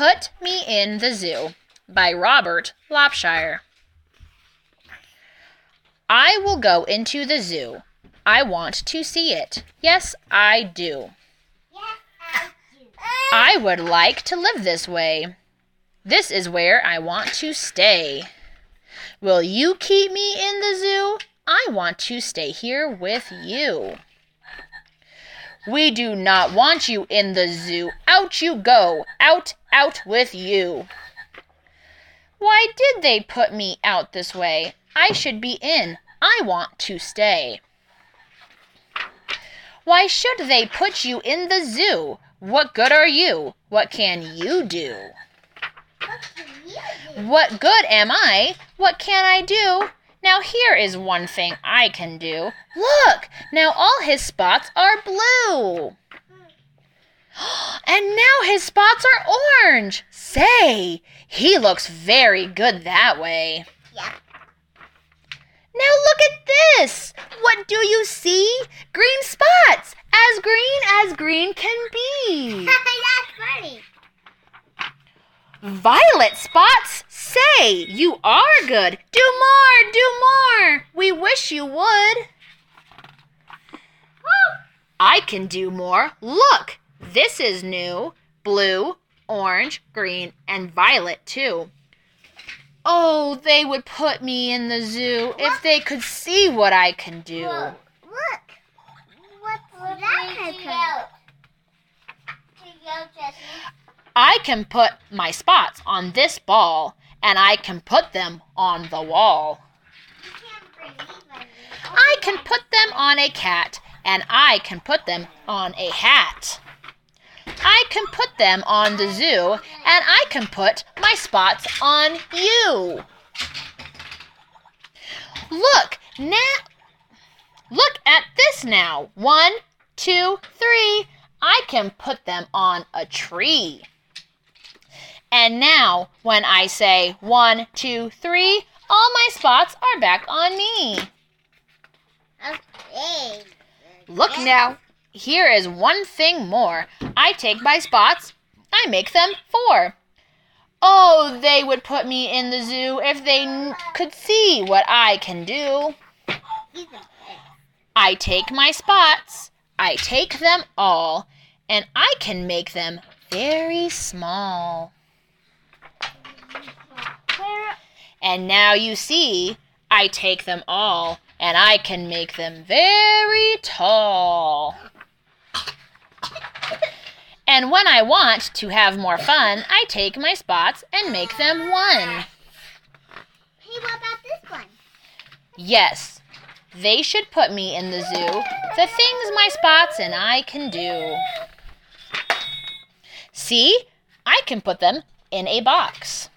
Put Me in the Zoo by Robert Lopshire. I will go into the zoo. I want to see it. Yes, I do. I would like to live this way. This is where I want to stay. Will you keep me in the zoo? I want to stay here with you. We do not want you in the zoo. Out you go. Out, out with you. Why did they put me out this way? I should be in. I want to stay. Why should they put you in the zoo? What good are you? What can you do? What good am I? What can I do? Now here is one thing I can do. Look! Now all his spots are blue. And now his spots are orange. Say, he looks very good that way. Yeah. Now look at this! What do you see? Green spots! As green as green can Violet spots! Say, you are good. Do more, do more. We wish you would. I can do more. Look, this is new. Blue, orange, green, and violet, too. Oh, they would put me in the zoo if they could see what I can do. Look. What's that I can put my spots on this ball, and I can put them on the wall. I can put them on a cat, and I can put them on a hat. I can put them on the zoo, and I can put my spots on you. Look, now. Look at this now. One, two, three. I can put them on a tree. And now, when I say one, two, three, all my spots are back on me. Okay. Look now, here is one thing more. I take my spots, I make them four. Oh, they would put me in the zoo if they n- could see what I can do. I take my spots, I take them all, and I can make them very small. And now you see, I take them all, and I can make them very tall. And when I want to have more fun, I take my spots and make them one. Hey, what about this one? Yes, they should put me in the zoo, the things my spots and I can do. See, I can put them in a box.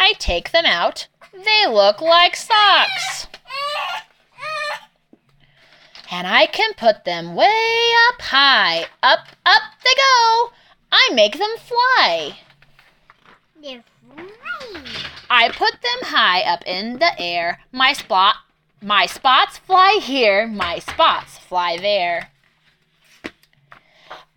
I take them out, they look like socks. And I can put them way up high. Up, up they go. I make them fly. They're flying. I put them high up in the air. My spot my spots fly here, my spots fly there.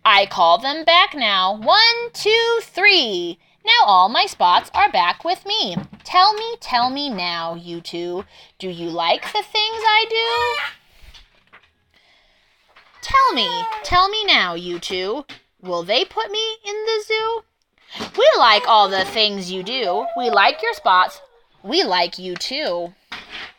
I call them back now. One, two, three. Now all my spots are back with me. Tell me, tell me now, you two. Do you like the things I do? Tell me, tell me now, you two. Will they put me in the zoo? We like all the things you do. We like your spots. We like you too.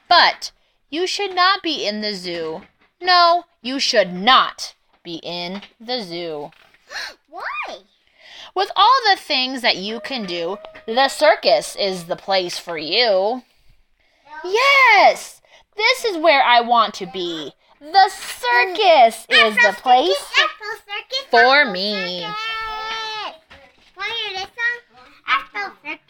But you should not be in the zoo. No, you should not be in the zoo. Why? With all the things that you can do, the circus is the place for you. Yes, this is where I want to be. The circus mm. is the place circus, for me. Want to hear this song? Afro circus.